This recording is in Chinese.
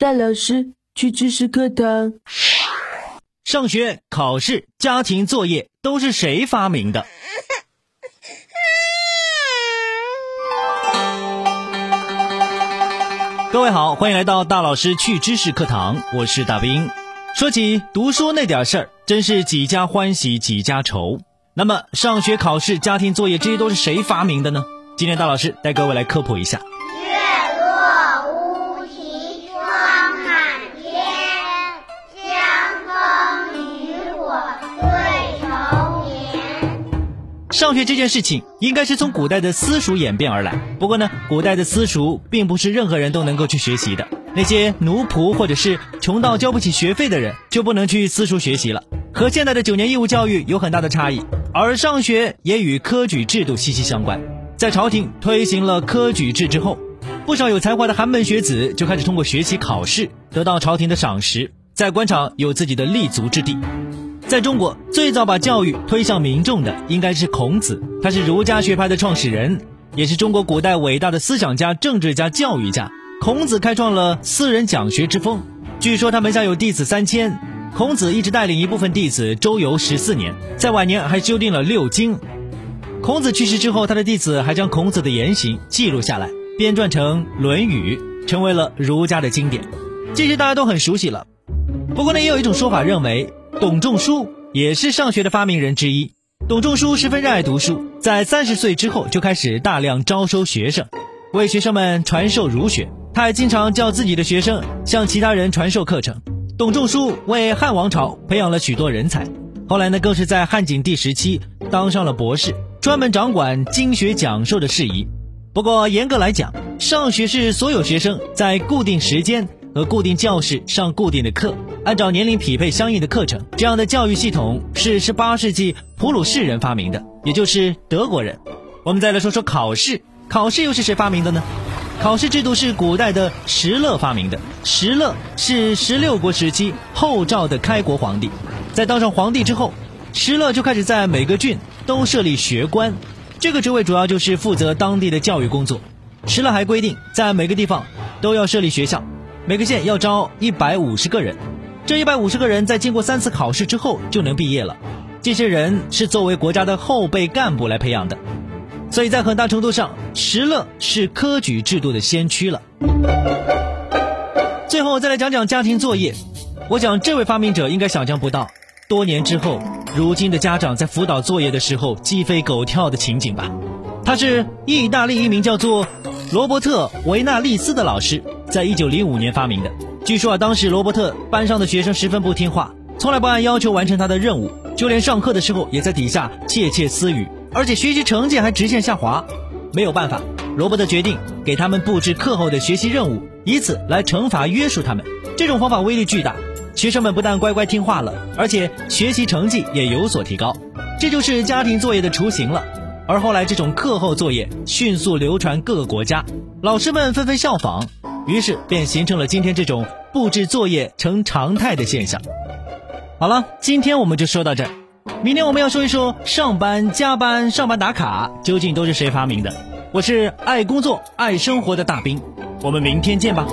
大老师去知识课堂。上学、考试、家庭作业都是谁发明的？各位好，欢迎来到大老师去知识课堂，我是大兵。说起读书那点事儿，真是几家欢喜几家愁。那么，上学、考试、家庭作业这些都是谁发明的呢？今天大老师带各位来科普一下。上学这件事情应该是从古代的私塾演变而来。不过呢，古代的私塾并不是任何人都能够去学习的。那些奴仆或者是穷到交不起学费的人就不能去私塾学习了，和现在的九年义务教育有很大的差异。而上学也与科举制度息息相关。在朝廷推行了科举制之后，不少有才华的寒门学子就开始通过学习考试得到朝廷的赏识，在官场有自己的立足之地。在中国，最早把教育推向民众的应该是孔子，他是儒家学派的创始人，也是中国古代伟大的思想家、政治家、教育家。孔子开创了私人讲学之风，据说他门下有弟子三千。孔子一直带领一部分弟子周游十四年，在晚年还修订了六经。孔子去世之后，他的弟子还将孔子的言行记录下来，编撰成《论语》，成为了儒家的经典。这些大家都很熟悉了。不过呢，也有一种说法认为。董仲舒也是上学的发明人之一。董仲舒十分热爱读书，在三十岁之后就开始大量招收学生，为学生们传授儒学。他还经常叫自己的学生向其他人传授课程。董仲舒为汉王朝培养了许多人才，后来呢，更是在汉景帝时期当上了博士，专门掌管经学讲授的事宜。不过严格来讲，上学是所有学生在固定时间和固定教室上固定的课。按照年龄匹配相应的课程，这样的教育系统是十八世纪普鲁士人发明的，也就是德国人。我们再来说说考试，考试又是谁发明的呢？考试制度是古代的石勒发明的。石勒是十六国时期后赵的开国皇帝，在当上皇帝之后，石勒就开始在每个郡都设立学官，这个职位主要就是负责当地的教育工作。石勒还规定，在每个地方都要设立学校，每个县要招一百五十个人。这一百五十个人在经过三次考试之后就能毕业了，这些人是作为国家的后备干部来培养的，所以在很大程度上，石勒是科举制度的先驱了。最后再来讲讲家庭作业，我想这位发明者应该想象不到，多年之后，如今的家长在辅导作业的时候鸡飞狗跳的情景吧。他是意大利一名叫做罗伯特维纳利斯的老师，在一九零五年发明的。据说啊，当时罗伯特班上的学生十分不听话，从来不按要求完成他的任务，就连上课的时候也在底下窃窃私语，而且学习成绩还直线下滑。没有办法，罗伯特决定给他们布置课后的学习任务，以此来惩罚约束他们。这种方法威力巨大，学生们不但乖乖听话了，而且学习成绩也有所提高。这就是家庭作业的雏形了。而后来，这种课后作业迅速流传各个国家，老师们纷纷效仿。于是便形成了今天这种布置作业成常态的现象。好了，今天我们就说到这。明天我们要说一说上班、加班、上班打卡究竟都是谁发明的？我是爱工作、爱生活的大兵，我们明天见吧。